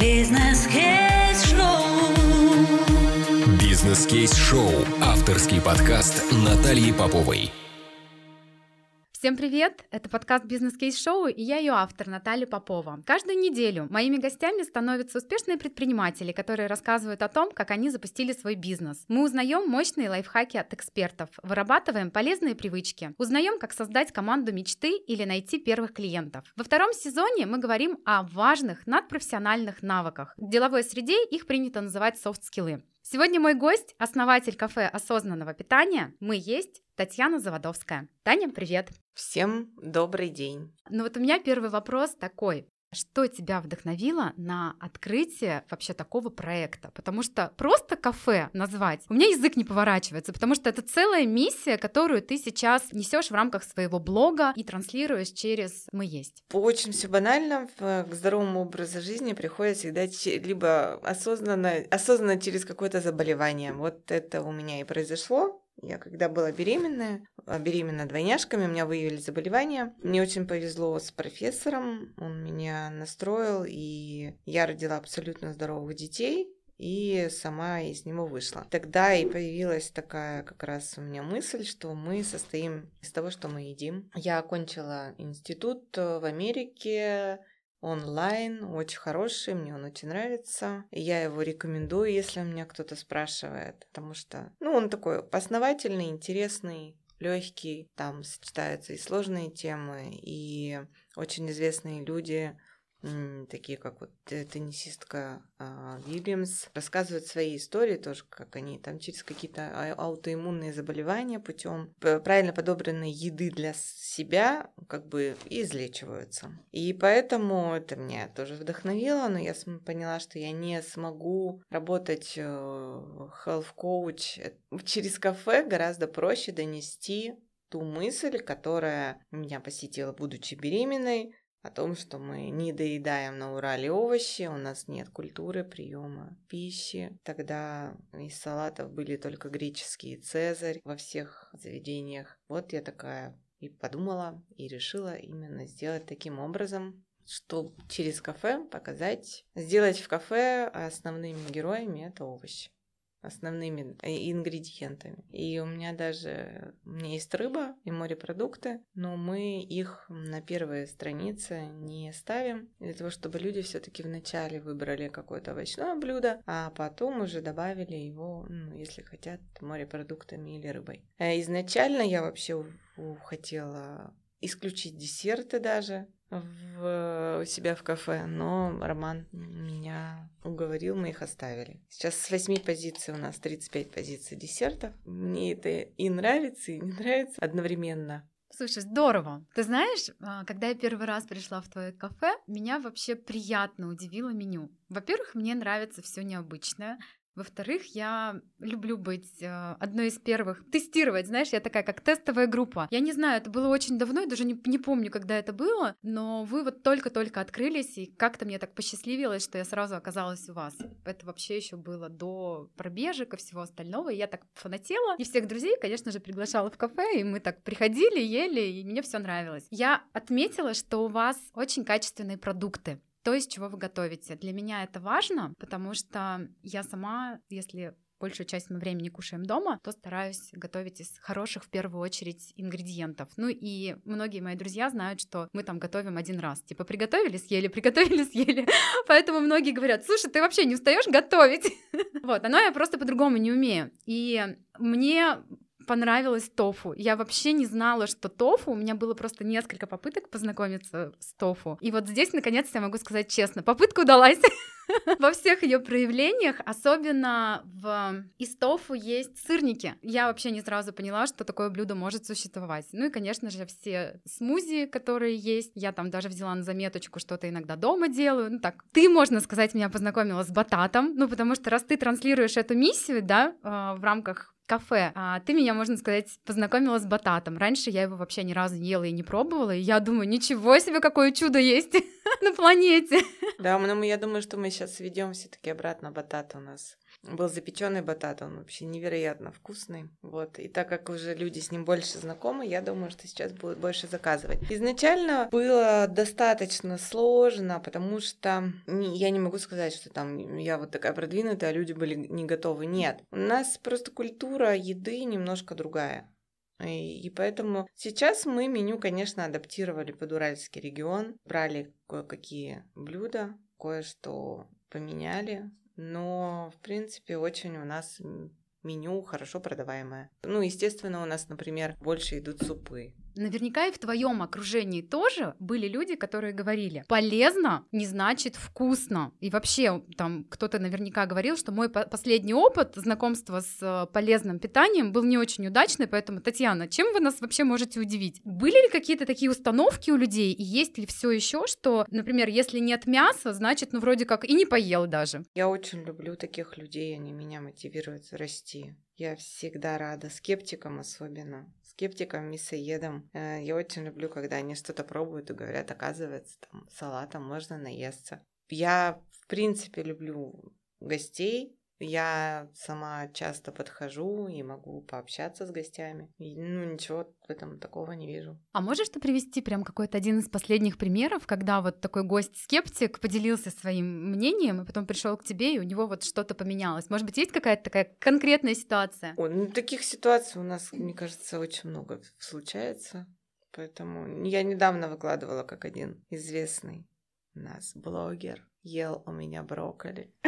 Бизнес-кейс-шоу. Бизнес-кейс-шоу. Авторский подкаст Натальи Поповой. Всем привет! Это подкаст «Бизнес-кейс-шоу» и я ее автор Наталья Попова. Каждую неделю моими гостями становятся успешные предприниматели, которые рассказывают о том, как они запустили свой бизнес. Мы узнаем мощные лайфхаки от экспертов, вырабатываем полезные привычки, узнаем, как создать команду мечты или найти первых клиентов. Во втором сезоне мы говорим о важных надпрофессиональных навыках. В деловой среде их принято называть soft skill ы. Сегодня мой гость – основатель кафе осознанного питания «Мы есть» Татьяна Заводовская. Таня, привет! Всем добрый день! Ну вот у меня первый вопрос такой. Что тебя вдохновило на открытие вообще такого проекта? Потому что просто кафе назвать, у меня язык не поворачивается, потому что это целая миссия, которую ты сейчас несешь в рамках своего блога и транслируешь через «Мы есть». Очень все банально. К здоровому образу жизни приходит всегда либо осознанно, осознанно через какое-то заболевание. Вот это у меня и произошло. Я когда была беременная, а, беременна двойняшками, у меня выявили заболевание. Мне очень повезло с профессором, он меня настроил, и я родила абсолютно здоровых детей и сама из него вышла. Тогда и появилась такая как раз у меня мысль, что мы состоим из того, что мы едим. Я окончила институт в Америке, онлайн, очень хороший, мне он очень нравится. Я его рекомендую, если меня кто-то спрашивает, потому что, ну, он такой основательный, интересный, легкий, там сочетаются и сложные темы, и очень известные люди, такие как вот теннисистка а, Вильямс, рассказывают свои истории тоже, как они там через какие-то а, аутоиммунные заболевания путем правильно подобранной еды для себя как бы излечиваются. И поэтому это меня тоже вдохновило, но я поняла, что я не смогу работать э, health coach э, через кафе, гораздо проще донести ту мысль, которая меня посетила, будучи беременной, о том, что мы не доедаем на Урале овощи, у нас нет культуры приема пищи. Тогда из салатов были только греческие цезарь во всех заведениях. Вот я такая и подумала, и решила именно сделать таким образом, что через кафе показать, сделать в кафе основными героями это овощи основными э, ингредиентами. И у меня даже, у меня есть рыба и морепродукты, но мы их на первой странице не ставим, для того, чтобы люди все таки вначале выбрали какое-то овощное блюдо, а потом уже добавили его, ну, если хотят, морепродуктами или рыбой. Э, изначально я вообще хотела исключить десерты даже, в себя в кафе, но Роман меня уговорил, мы их оставили. Сейчас с 8 позиций у нас 35 позиций десертов. Мне это и нравится, и не нравится одновременно. Слушай, здорово. Ты знаешь, а, когда я первый раз пришла в твое кафе, меня вообще приятно удивило меню. Во-первых, мне нравится все необычное. Во-вторых, я люблю быть э, одной из первых, тестировать, знаешь, я такая как тестовая группа. Я не знаю, это было очень давно, я даже не, не помню, когда это было, но вы вот только-только открылись, и как-то мне так посчастливилось, что я сразу оказалась у вас. Это вообще еще было до пробежек и всего остального, и я так фанатела, и всех друзей, конечно же, приглашала в кафе, и мы так приходили, ели, и мне все нравилось. Я отметила, что у вас очень качественные продукты то, из чего вы готовите. Для меня это важно, потому что я сама, если большую часть моего времени кушаем дома, то стараюсь готовить из хороших в первую очередь ингредиентов. Ну и многие мои друзья знают, что мы там готовим один раз. Типа приготовили, съели, приготовили, съели. Поэтому многие говорят, слушай, ты вообще не устаешь готовить? Вот, но я просто по-другому не умею. И мне понравилось тофу. Я вообще не знала, что тофу. У меня было просто несколько попыток познакомиться с тофу. И вот здесь, наконец-то, я могу сказать честно, попытка удалась. Во всех ее проявлениях, особенно в из тофу есть сырники. Я вообще не сразу поняла, что такое блюдо может существовать. Ну и, конечно же, все смузи, которые есть. Я там даже взяла на заметочку, что-то иногда дома делаю. Ну так, ты, можно сказать, меня познакомила с бататом, ну потому что раз ты транслируешь эту миссию, да, а, в рамках кафе. А ты меня, можно сказать, познакомила с бататом. Раньше я его вообще ни разу не ела и не пробовала, и я думаю, ничего себе, какое чудо есть на планете. Да, но я думаю, что мы сейчас ведем все-таки обратно батат у нас был запеченный батат, он вообще невероятно вкусный. Вот. И так как уже люди с ним больше знакомы, я думаю, что сейчас будут больше заказывать. Изначально было достаточно сложно, потому что я не могу сказать, что там я вот такая продвинутая, а люди были не готовы. Нет. У нас просто культура еды немножко другая. И, поэтому сейчас мы меню, конечно, адаптировали под Уральский регион, брали кое-какие блюда, кое-что поменяли, но, в принципе, очень у нас меню хорошо продаваемое. Ну, естественно, у нас, например, больше идут супы. Наверняка и в твоем окружении тоже были люди, которые говорили, полезно не значит вкусно. И вообще, там кто-то наверняка говорил, что мой последний опыт знакомства с э, полезным питанием был не очень удачный, поэтому, Татьяна, чем вы нас вообще можете удивить? Были ли какие-то такие установки у людей, и есть ли все еще, что, например, если нет мяса, значит, ну, вроде как и не поел даже? Я очень люблю таких людей, они меня мотивируют расти. Я всегда рада, скептикам особенно скептикам, мясоедам. Э, я очень люблю, когда они что-то пробуют и говорят, оказывается, там салатом можно наесться. Я, в принципе, люблю гостей, я сама часто подхожу и могу пообщаться с гостями. И, ну, ничего в этом такого не вижу. А можешь ты привести прям какой-то один из последних примеров, когда вот такой гость-скептик поделился своим мнением, и потом пришел к тебе, и у него вот что-то поменялось? Может быть, есть какая-то такая конкретная ситуация? О, ну, таких ситуаций у нас, мне кажется, очень много случается. Поэтому я недавно выкладывала как один известный у нас блогер ел у меня брокколи.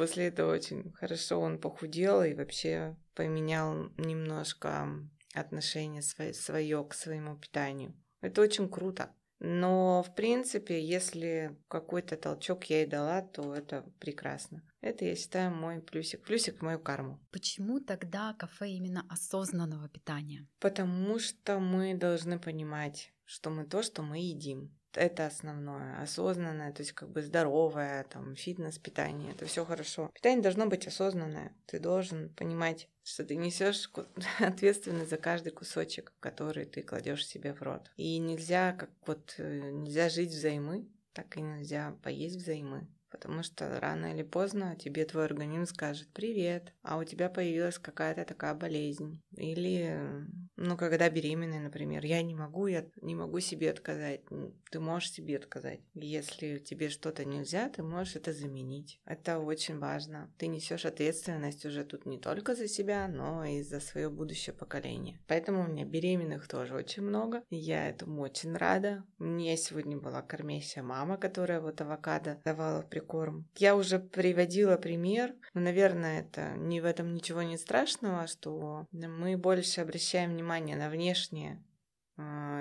После этого очень хорошо он похудел и вообще поменял немножко отношение свое к своему питанию. Это очень круто. Но, в принципе, если какой-то толчок я и дала, то это прекрасно. Это, я считаю, мой плюсик. Плюсик в мою карму. Почему тогда кафе именно осознанного питания? Потому что мы должны понимать, что мы то, что мы едим это основное, осознанное, то есть как бы здоровое, там, фитнес, питание, это все хорошо. Питание должно быть осознанное. Ты должен понимать, что ты несешь ответственность за каждый кусочек, который ты кладешь себе в рот. И нельзя, как вот, э, нельзя жить взаймы, так и нельзя поесть взаймы. Потому что рано или поздно тебе твой организм скажет «Привет, а у тебя появилась какая-то такая болезнь». Или, ну, когда беременная, например, я не могу, я не могу себе отказать. Ты можешь себе отказать. Если тебе что-то нельзя, ты можешь это заменить. Это очень важно. Ты несешь ответственность уже тут не только за себя, но и за свое будущее поколение. Поэтому у меня беременных тоже очень много. Я этому очень рада. Меня сегодня была кормящая мама, которая вот авокадо давала в прикорм. Я уже приводила пример, но, наверное, это не в этом ничего не страшного, что мы больше обращаем внимание на внешнее,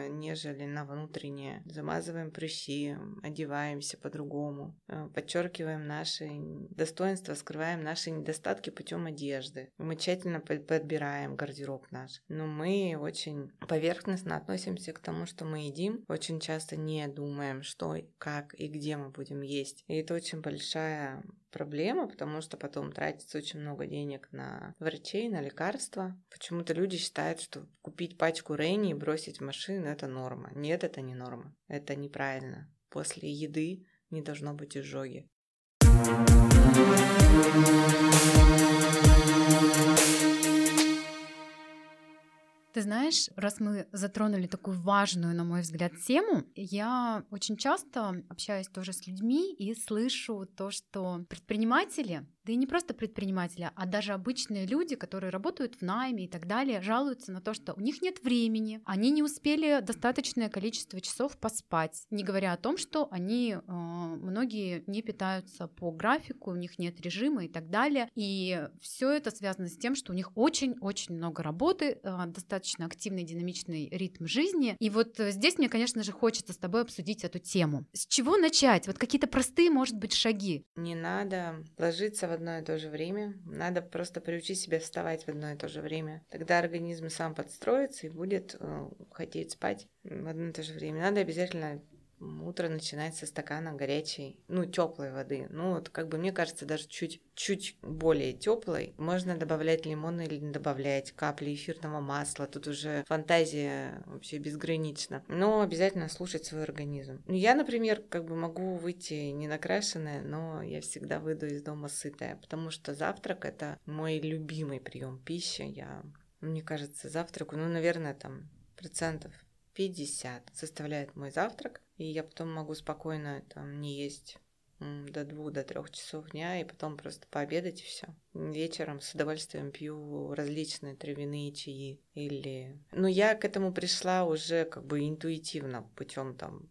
нежели на внутреннее. Замазываем прыщи, одеваемся по-другому, а, подчеркиваем наши достоинства, скрываем наши недостатки путем одежды. Мы тщательно подбираем гардероб наш. Но мы очень поверхностно относимся к тому, что мы едим. Очень часто не думаем, что, как и где мы будем есть. И это очень большая проблема, потому что потом тратится очень много денег на врачей, на лекарства. Почему-то люди считают, что купить пачку Рейни и бросить в машину – это норма. Нет, это не норма. Это неправильно. После еды не должно быть изжоги. Ты знаешь, раз мы затронули такую важную, на мой взгляд, тему, я очень часто общаюсь тоже с людьми и слышу то, что предприниматели да и не просто предприниматели, а даже обычные люди, которые работают в найме и так далее, жалуются на то, что у них нет времени, они не успели достаточное количество часов поспать, не говоря о том, что они, э, многие не питаются по графику, у них нет режима и так далее. И все это связано с тем, что у них очень-очень много работы, э, достаточно активный, динамичный ритм жизни. И вот здесь мне, конечно же, хочется с тобой обсудить эту тему. С чего начать? Вот какие-то простые, может быть, шаги. Не надо ложиться в одно и то же время. Надо просто приучить себя вставать в одно и то же время. Тогда организм сам подстроится и будет э, хотеть спать в одно и то же время. Надо обязательно утро начинается со стакана горячей, ну, теплой воды. Ну, вот как бы мне кажется, даже чуть, чуть более теплой. Можно добавлять лимон или не добавлять капли эфирного масла. Тут уже фантазия вообще безгранична. Но обязательно слушать свой организм. Ну, я, например, как бы могу выйти не накрашенная, но я всегда выйду из дома сытая, потому что завтрак это мой любимый прием пищи. Я, мне кажется, завтраку, ну, наверное, там процентов 50 составляет мой завтрак, и я потом могу спокойно там не есть до двух, до трех часов дня, и потом просто пообедать и все. Вечером с удовольствием пью различные травяные чаи или... Ну, я к этому пришла уже как бы интуитивно, путем там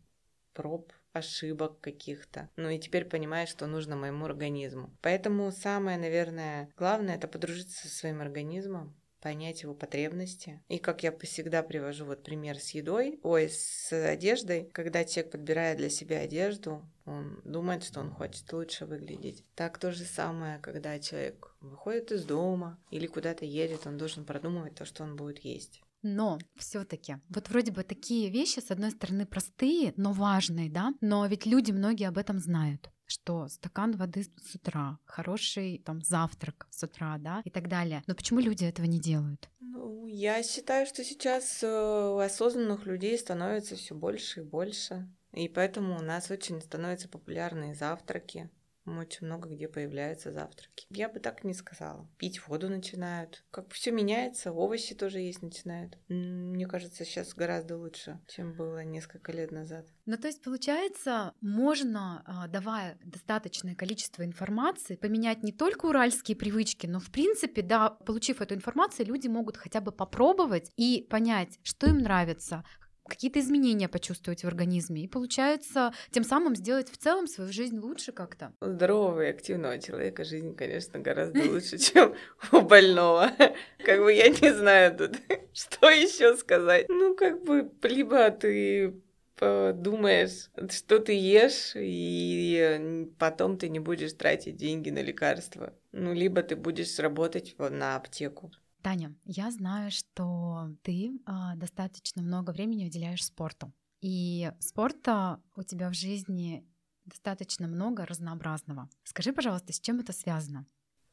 проб, ошибок каких-то. Ну и теперь понимаю, что нужно моему организму. Поэтому самое, наверное, главное это подружиться со своим организмом, понять его потребности. И как я всегда привожу вот пример с едой, ой, с одеждой, когда человек подбирает для себя одежду, он думает, что он хочет лучше выглядеть. Так то же самое, когда человек выходит из дома или куда-то едет, он должен продумывать то, что он будет есть. Но все-таки, вот вроде бы такие вещи, с одной стороны, простые, но важные, да, но ведь люди многие об этом знают что стакан воды с утра, хороший там завтрак с утра, да, и так далее. Но почему люди этого не делают? Ну, я считаю, что сейчас э, осознанных людей становится все больше и больше. И поэтому у нас очень становятся популярные завтраки. Очень много где появляются завтраки. Я бы так не сказала. Пить воду начинают. Как все меняется, овощи тоже есть начинают. Мне кажется, сейчас гораздо лучше, чем было несколько лет назад. Ну, то есть, получается, можно, а, давая достаточное количество информации, поменять не только уральские привычки, но, в принципе, да, получив эту информацию, люди могут хотя бы попробовать и понять, что им нравится, какие-то изменения почувствовать в организме и получается тем самым сделать в целом свою жизнь лучше как-то. У здорового и активного человека жизнь, конечно, гораздо лучше, чем у больного. Как бы я не знаю тут, что еще сказать. Ну, как бы, либо ты думаешь, что ты ешь, и потом ты не будешь тратить деньги на лекарства. Ну, либо ты будешь работать на аптеку. Таня, я знаю, что ты а, достаточно много времени уделяешь спорту. И спорта у тебя в жизни достаточно много разнообразного. Скажи, пожалуйста, с чем это связано?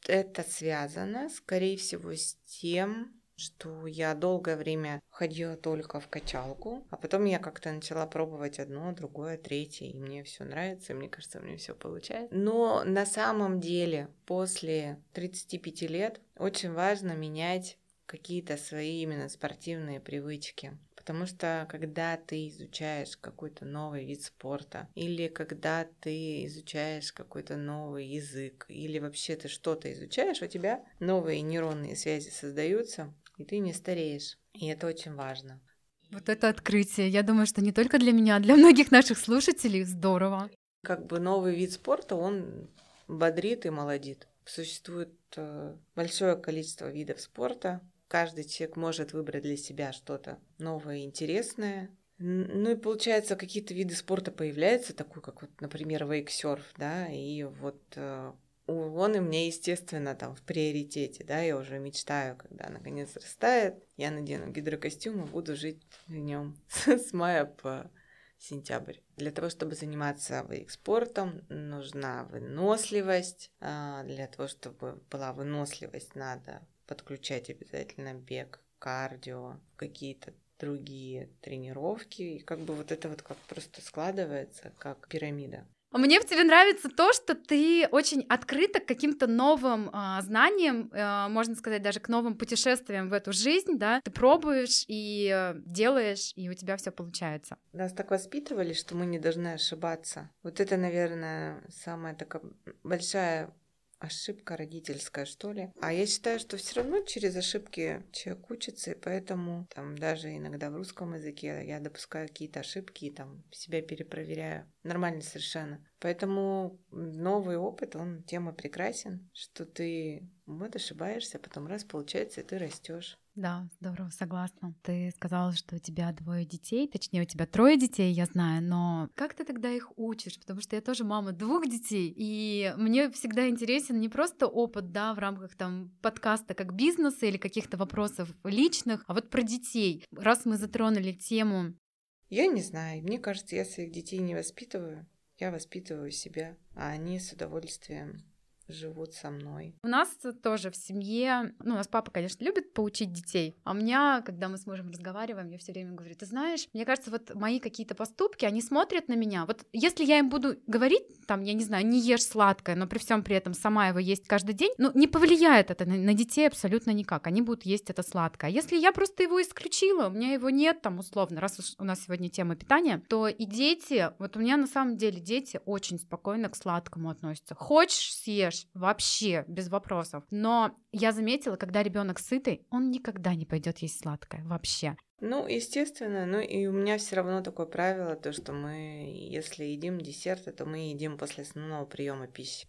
Это связано, скорее всего, с тем, что я долгое время ходила только в качалку, а потом я как-то начала пробовать одно, другое, третье, и мне все нравится, и мне кажется, мне все получается. Но на самом деле после 35 лет очень важно менять какие-то свои именно спортивные привычки. Потому что когда ты изучаешь какой-то новый вид спорта, или когда ты изучаешь какой-то новый язык, или вообще ты что-то изучаешь, у тебя новые нейронные связи создаются, и ты не стареешь. И это очень важно. Вот это открытие, я думаю, что не только для меня, а для многих наших слушателей здорово. Как бы новый вид спорта, он бодрит и молодит. Существует э, большое количество видов спорта. Каждый человек может выбрать для себя что-то новое и интересное. Ну и получается, какие-то виды спорта появляются, такой как вот, например, вейксерф, да, и вот э, он и мне, естественно, там в приоритете, да, я уже мечтаю, когда наконец растает, я надену гидрокостюм и буду жить в нем с мая по сентябрь. Для того, чтобы заниматься экспортом, нужна выносливость. А, для того, чтобы была выносливость, надо подключать обязательно бег, кардио, какие-то другие тренировки. И как бы вот это вот как просто складывается, как пирамида. Мне в тебе нравится то, что ты очень открыта к каким-то новым э, знаниям, э, можно сказать, даже к новым путешествиям в эту жизнь, да. Ты пробуешь и э, делаешь, и у тебя все получается. Нас так воспитывали, что мы не должны ошибаться. Вот это, наверное, самая такая большая ошибка родительская, что ли. А я считаю, что все равно через ошибки человек учится, и поэтому там даже иногда в русском языке я допускаю какие-то ошибки и там себя перепроверяю. Нормально совершенно. Поэтому новый опыт, он тема прекрасен, что ты вот ошибаешься, потом раз получается, и ты растешь. Да, здорово, согласна. Ты сказала, что у тебя двое детей, точнее, у тебя трое детей, я знаю, но как ты тогда их учишь? Потому что я тоже мама двух детей, и мне всегда интересен не просто опыт, да, в рамках там подкаста как бизнеса или каких-то вопросов личных, а вот про детей. Раз мы затронули тему Я не знаю. Мне кажется, я своих детей не воспитываю. Я воспитываю себя, а они с удовольствием живут со мной. У нас тоже в семье, ну, у нас папа, конечно, любит поучить детей, а у меня, когда мы с мужем разговариваем, я все время говорю, ты знаешь, мне кажется, вот мои какие-то поступки, они смотрят на меня. Вот если я им буду говорить, там, я не знаю, не ешь сладкое, но при всем при этом сама его есть каждый день, ну, не повлияет это на, на детей абсолютно никак. Они будут есть это сладкое. А если я просто его исключила, у меня его нет, там, условно, раз уж у нас сегодня тема питания, то и дети, вот у меня на самом деле дети очень спокойно к сладкому относятся. Хочешь, съешь, ешь вообще без вопросов. Но я заметила, когда ребенок сытый, он никогда не пойдет есть сладкое вообще. Ну, естественно, ну и у меня все равно такое правило, то что мы, если едим десерты, то мы едим после основного приема пищи.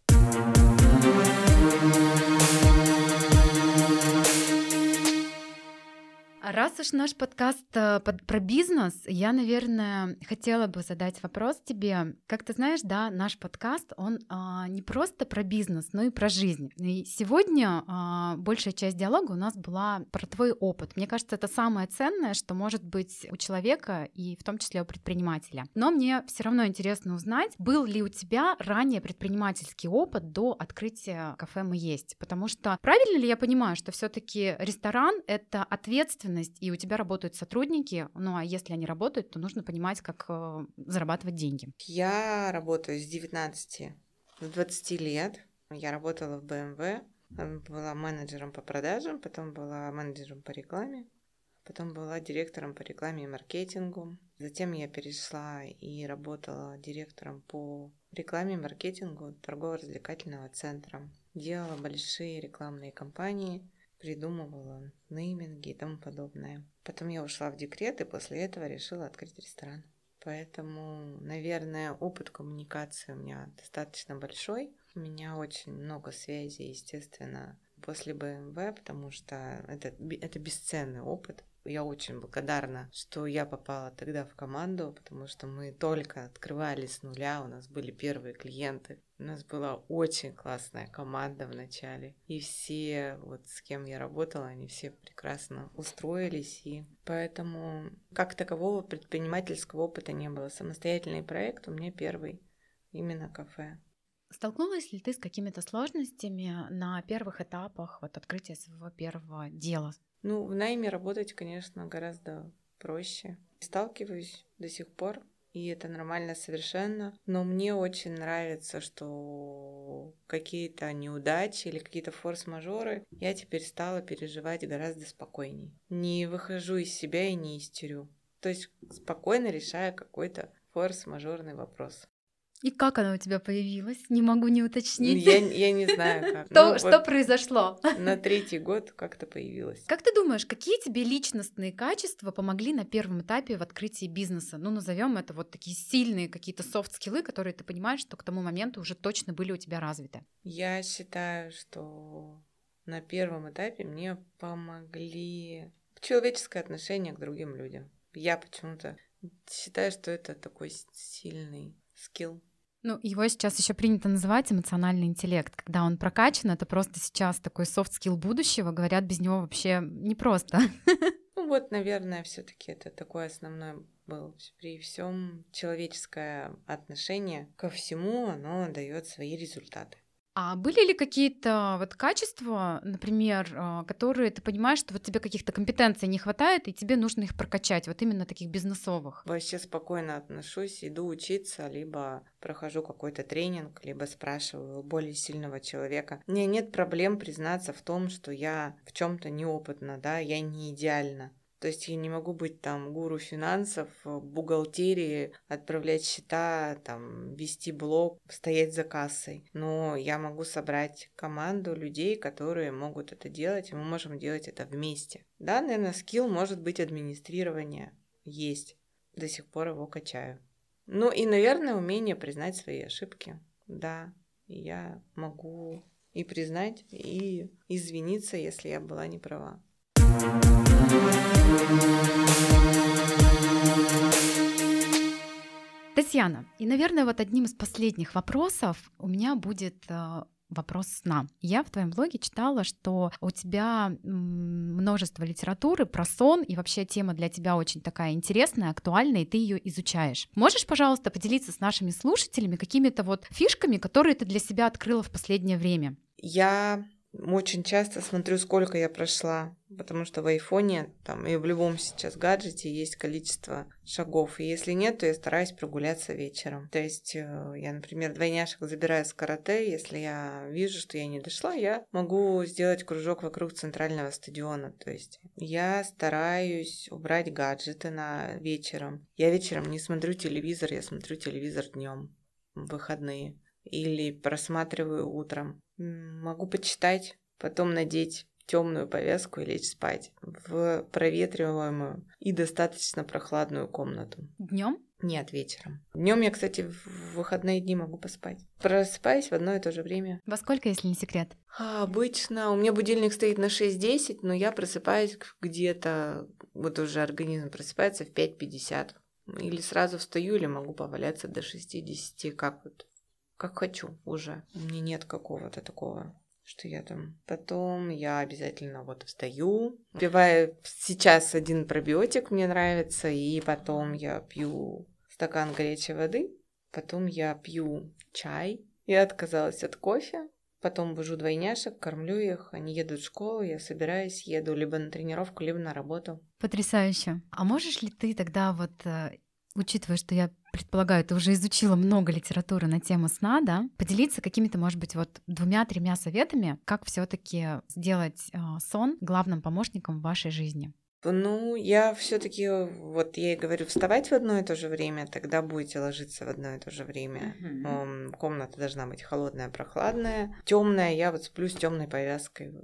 Раз уж наш подкаст э, про бизнес, я, наверное, хотела бы задать вопрос тебе. Как ты знаешь, да, наш подкаст, он а, не просто про бизнес, но и про жизнь. И сегодня а, большая часть диалога у нас была про твой опыт. Мне кажется, это самое ценное, что может быть у человека и в том числе у предпринимателя. Но мне все равно интересно узнать, был ли у тебя ранее предпринимательский опыт до открытия кафе «Мы есть». Потому что правильно ли я понимаю, что все-таки ресторан — это ответственность ответственность, и у тебя работают сотрудники, ну а если они работают, то нужно понимать, как э, зарабатывать деньги. Я работаю с 19 до 20 лет. Я работала в BMW, была менеджером по продажам, потом была менеджером по рекламе, потом была директором по рекламе и маркетингу. Затем я перешла и работала директором по рекламе и маркетингу торгово-развлекательного центра. Делала большие рекламные кампании, придумывала нейминги и тому подобное. Потом я ушла в декрет и после этого решила открыть ресторан. Поэтому, наверное, опыт коммуникации у меня достаточно большой. У меня очень много связей, естественно, после БМВ, потому что это, это бесценный опыт. Я очень благодарна, что я попала тогда в команду, потому что мы только открывали с нуля, у нас были первые клиенты. У нас была очень классная команда в начале. И все, вот с кем я работала, они все прекрасно устроились. И поэтому как такового предпринимательского опыта не было. Самостоятельный проект у меня первый, именно кафе. Столкнулась ли ты с какими-то сложностями на первых этапах вот, открытия своего первого дела? Ну, в найме работать, конечно, гораздо проще. Сталкиваюсь до сих пор, и это нормально совершенно. Но мне очень нравится, что какие-то неудачи или какие-то форс-мажоры я теперь стала переживать гораздо спокойней. Не выхожу из себя и не истерю. То есть спокойно решаю какой-то форс-мажорный вопрос. И как она у тебя появилась? Не могу не уточнить. Я, я не знаю, как. То, ну, что вот произошло? На третий год как-то появилась. Как ты думаешь, какие тебе личностные качества помогли на первом этапе в открытии бизнеса? Ну, назовем это вот такие сильные какие-то софт-скиллы, которые ты понимаешь, что к тому моменту уже точно были у тебя развиты. Я считаю, что на первом этапе мне помогли человеческое отношение к другим людям. Я почему-то считаю, что это такой сильный skill. Ну, его сейчас еще принято называть эмоциональный интеллект. Когда он прокачан, это просто сейчас такой soft skill будущего. Говорят, без него вообще непросто. Ну вот, наверное, все-таки это такой основной был. При всем человеческое отношение ко всему, оно дает свои результаты. А были ли какие-то вот качества, например, а, которые ты понимаешь, что вот тебе каких-то компетенций не хватает, и тебе нужно их прокачать, вот именно таких бизнесовых? Вообще спокойно отношусь, иду учиться, либо прохожу какой-то тренинг, либо спрашиваю более сильного человека. Мне нет проблем признаться в том, что я в чем-то неопытна, да, я не идеальна. То есть я не могу быть там гуру финансов, бухгалтерии, отправлять счета, там, вести блог, стоять за кассой. Но я могу собрать команду людей, которые могут это делать, и мы можем делать это вместе. Да, наверное, скилл может быть администрирование. Есть. До сих пор его качаю. Ну и, наверное, умение признать свои ошибки. Да, я могу и признать, и извиниться, если я была не права. Татьяна, и, наверное, вот одним из последних вопросов у меня будет э, вопрос сна. Я в твоем блоге читала, что у тебя множество литературы про сон, и вообще тема для тебя очень такая интересная, актуальная, и ты ее изучаешь. Можешь, пожалуйста, поделиться с нашими слушателями какими-то вот фишками, которые ты для себя открыла в последнее время? Я очень часто смотрю, сколько я прошла, потому что в айфоне там и в любом сейчас гаджете есть количество шагов. И если нет, то я стараюсь прогуляться вечером. То есть э, я, например, двойняшек забираю с карате. Если я вижу, что я не дошла, я могу сделать кружок вокруг центрального стадиона. То есть я стараюсь убрать гаджеты на вечером. Я вечером не смотрю телевизор, я смотрю телевизор днем выходные или просматриваю утром. Могу почитать, потом надеть темную повязку и лечь спать в проветриваемую и достаточно прохладную комнату. Днем? Нет, вечером. Днем я, кстати, в выходные дни могу поспать. Просыпаюсь в одно и то же время. Во сколько, если не секрет? А, обычно у меня будильник стоит на 6.10, но я просыпаюсь где-то, вот уже организм просыпается в 5.50. Или сразу встаю, или могу поваляться до 60, как вот как хочу уже. У меня нет какого-то такого что я там. Потом я обязательно вот встаю, пиваю сейчас один пробиотик, мне нравится, и потом я пью стакан горячей воды, потом я пью чай. Я отказалась от кофе, потом вожу двойняшек, кормлю их, они едут в школу, я собираюсь, еду либо на тренировку, либо на работу. Потрясающе. А можешь ли ты тогда вот э, учитывая, что я предполагаю, ты уже изучила много литературы на тему сна, да, поделиться какими-то, может быть, вот двумя-тремя советами, как все-таки сделать э, сон главным помощником в вашей жизни. Ну, я все-таки, вот я и говорю, вставать в одно и то же время, тогда будете ложиться в одно и то же время. Mm-hmm. Комната должна быть холодная, прохладная, темная. Я вот сплю с темной повязкой.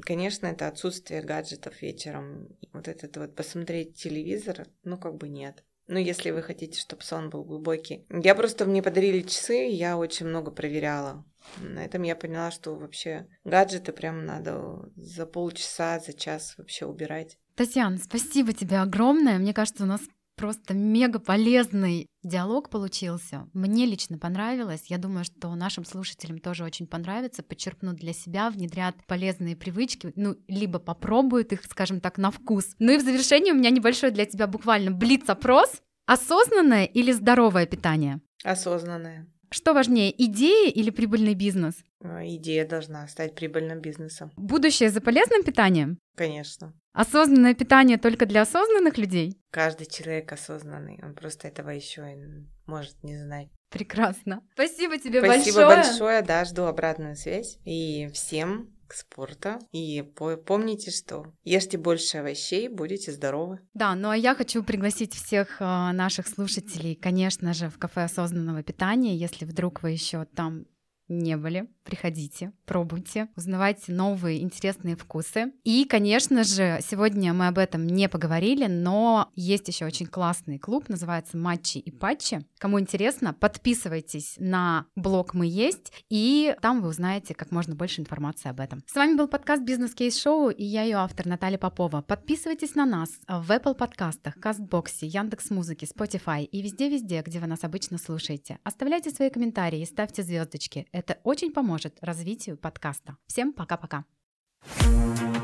Конечно, это отсутствие гаджетов вечером. Вот этот вот посмотреть телевизор, ну как бы нет. Ну, если вы хотите, чтобы сон был глубокий. Я просто мне подарили часы, я очень много проверяла. На этом я поняла, что вообще гаджеты прям надо за полчаса, за час вообще убирать. Татьяна, спасибо тебе огромное. Мне кажется, у нас просто мега полезный диалог получился. Мне лично понравилось. Я думаю, что нашим слушателям тоже очень понравится. Подчеркнут для себя, внедрят полезные привычки, ну, либо попробуют их, скажем так, на вкус. Ну и в завершении у меня небольшой для тебя буквально блиц-опрос. Осознанное или здоровое питание? Осознанное. Что важнее, идея или прибыльный бизнес? А, идея должна стать прибыльным бизнесом. Будущее за полезным питанием? Конечно. Осознанное питание только для осознанных людей? Каждый человек осознанный, он просто этого еще и может не знать. Прекрасно. Спасибо тебе Спасибо большое. Спасибо большое, да, жду обратную связь. И всем спорта. И помните, что ешьте больше овощей, будете здоровы. Да, ну а я хочу пригласить всех а, наших слушателей, конечно же, в кафе осознанного питания, если вдруг вы еще там не были, приходите, пробуйте, узнавайте новые интересные вкусы. И, конечно же, сегодня мы об этом не поговорили, но есть еще очень классный клуб, называется Матчи и Патчи. Кому интересно, подписывайтесь на блог «Мы есть», и там вы узнаете как можно больше информации об этом. С вами был подкаст «Бизнес Кейс Шоу» и я ее автор Наталья Попова. Подписывайтесь на нас в Apple подкастах, Кастбоксе, Яндекс.Музыке, Spotify и везде-везде, где вы нас обычно слушаете. Оставляйте свои комментарии и ставьте звездочки. Это очень поможет развитию подкаста. Всем пока-пока.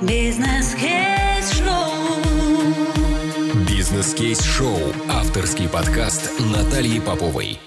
Бизнес-кейс-шоу. Бизнес-кейс-шоу. Авторский подкаст Натальи Поповой.